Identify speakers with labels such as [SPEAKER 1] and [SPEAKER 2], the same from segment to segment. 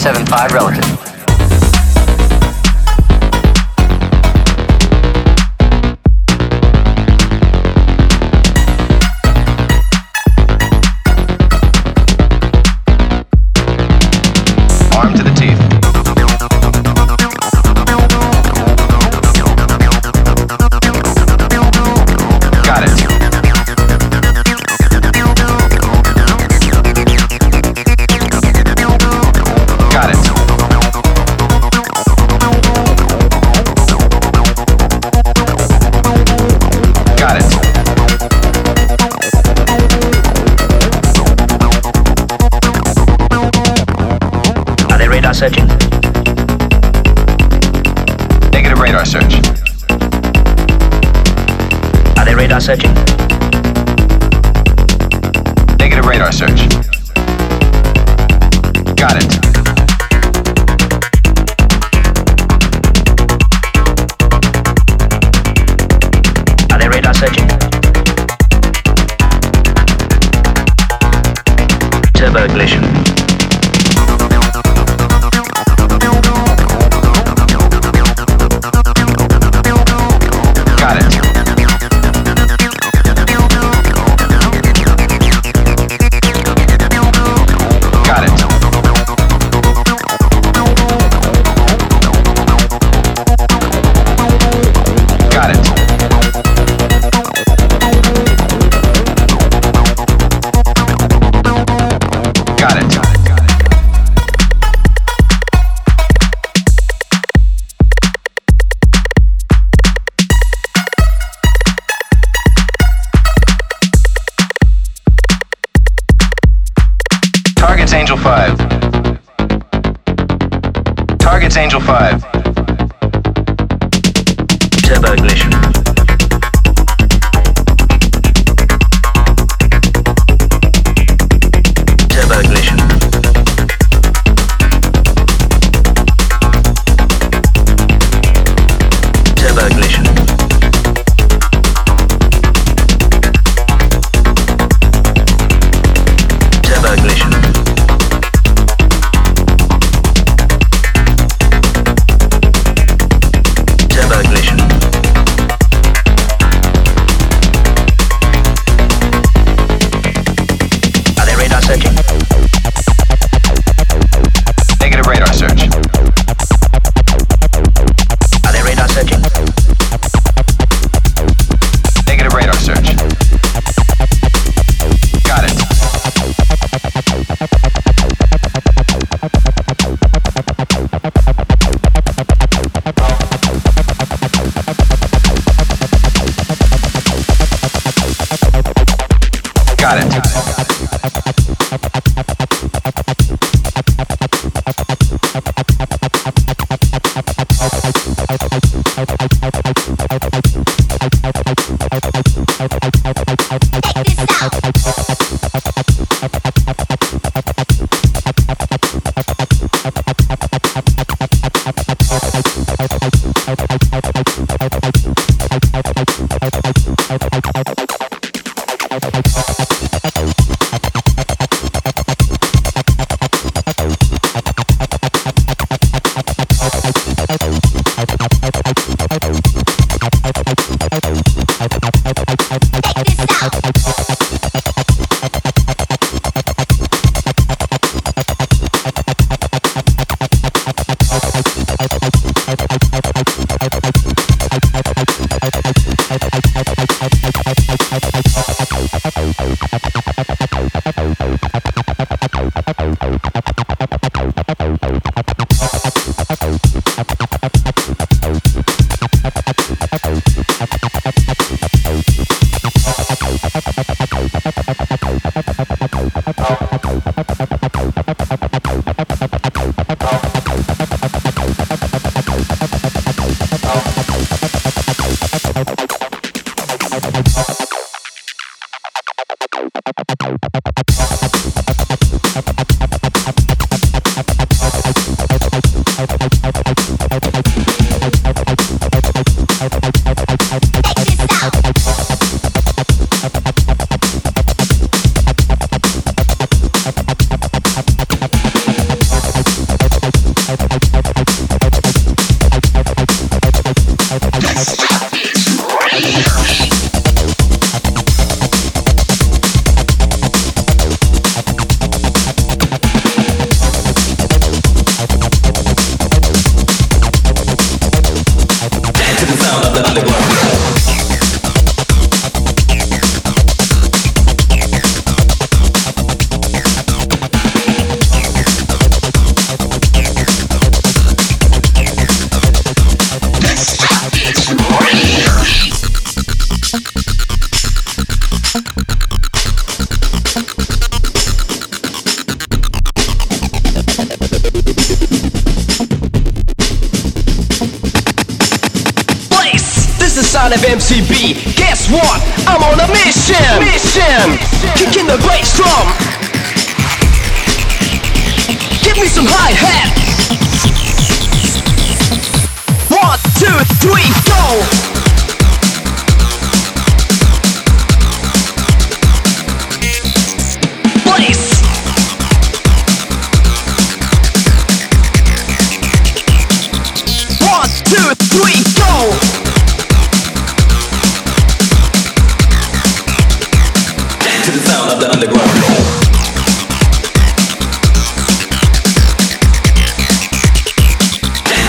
[SPEAKER 1] 1075 relative. got it.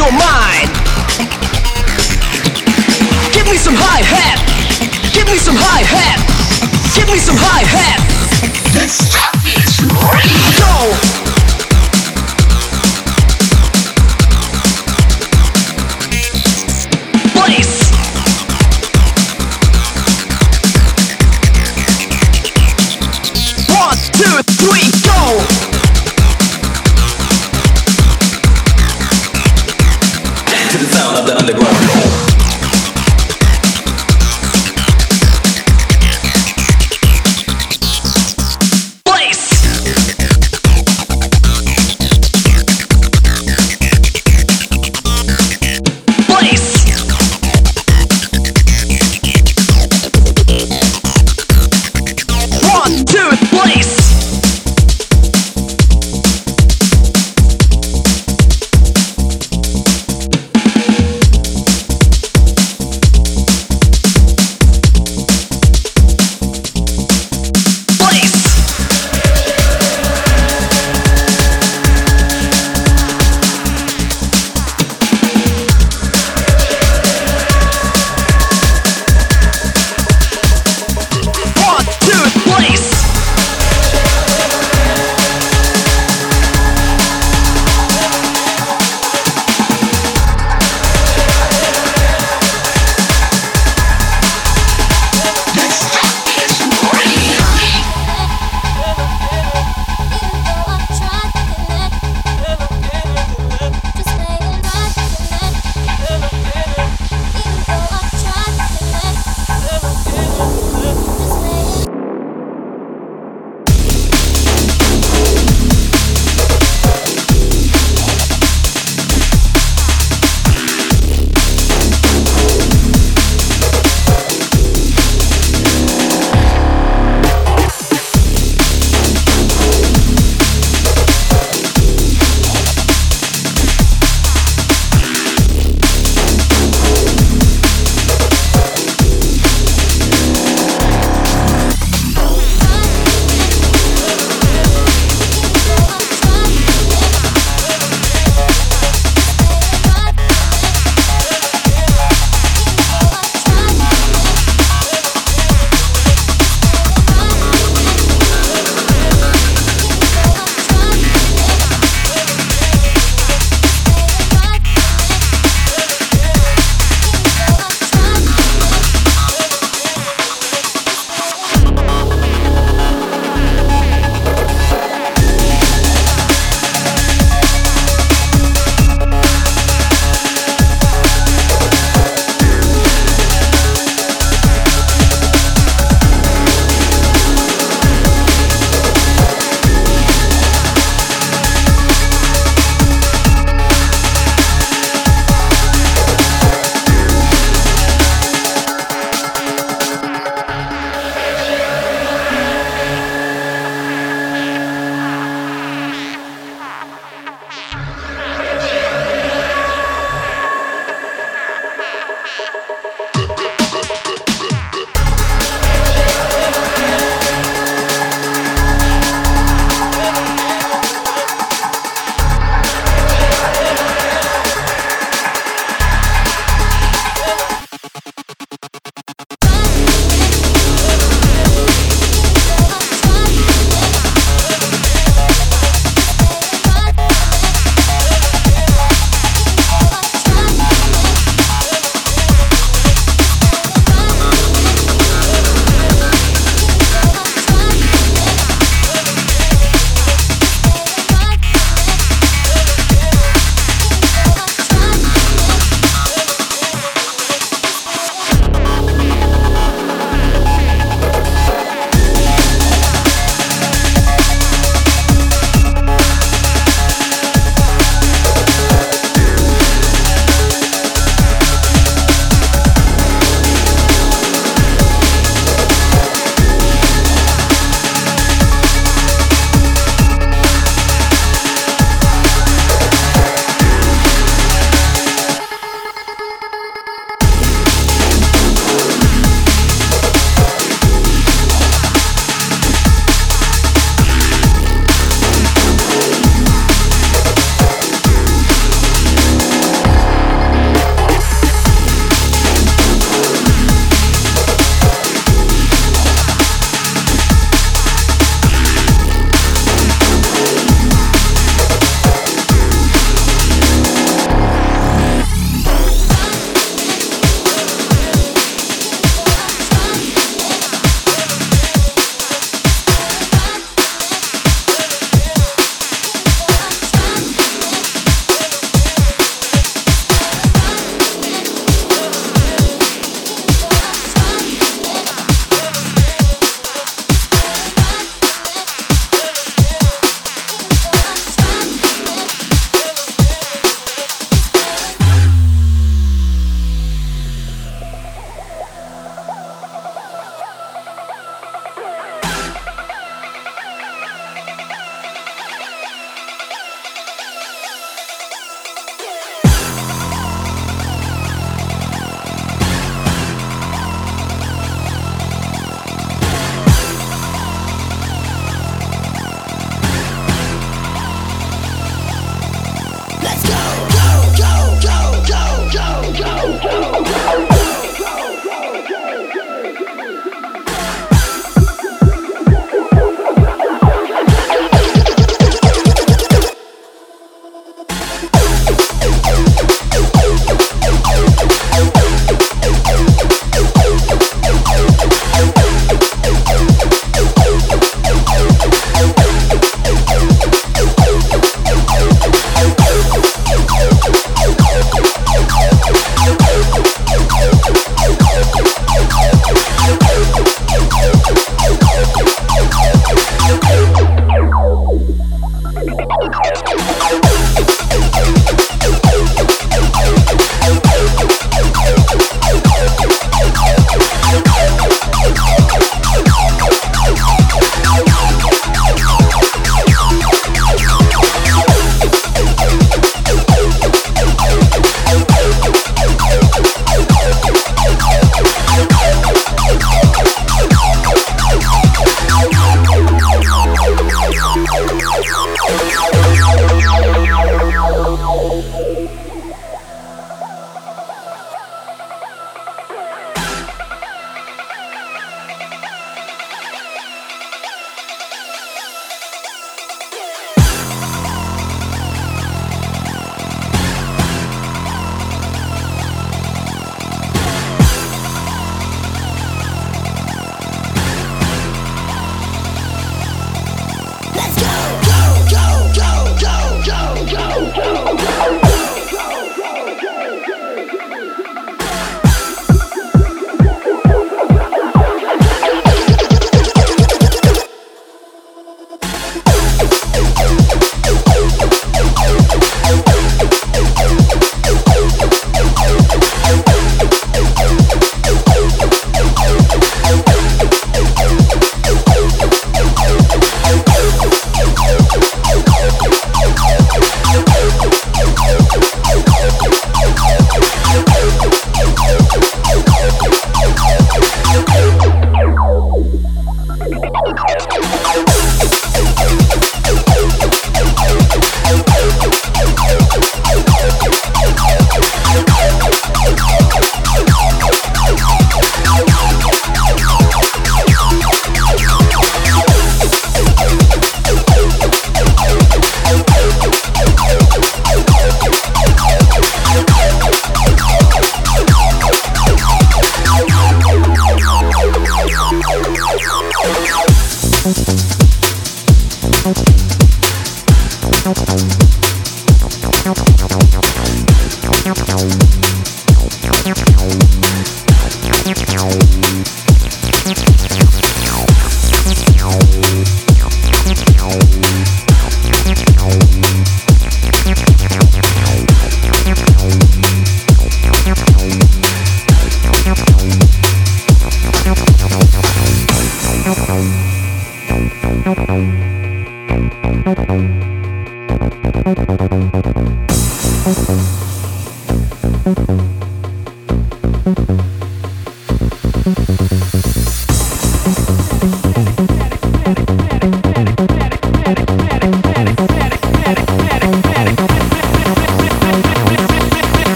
[SPEAKER 2] Your mind?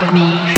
[SPEAKER 3] With me.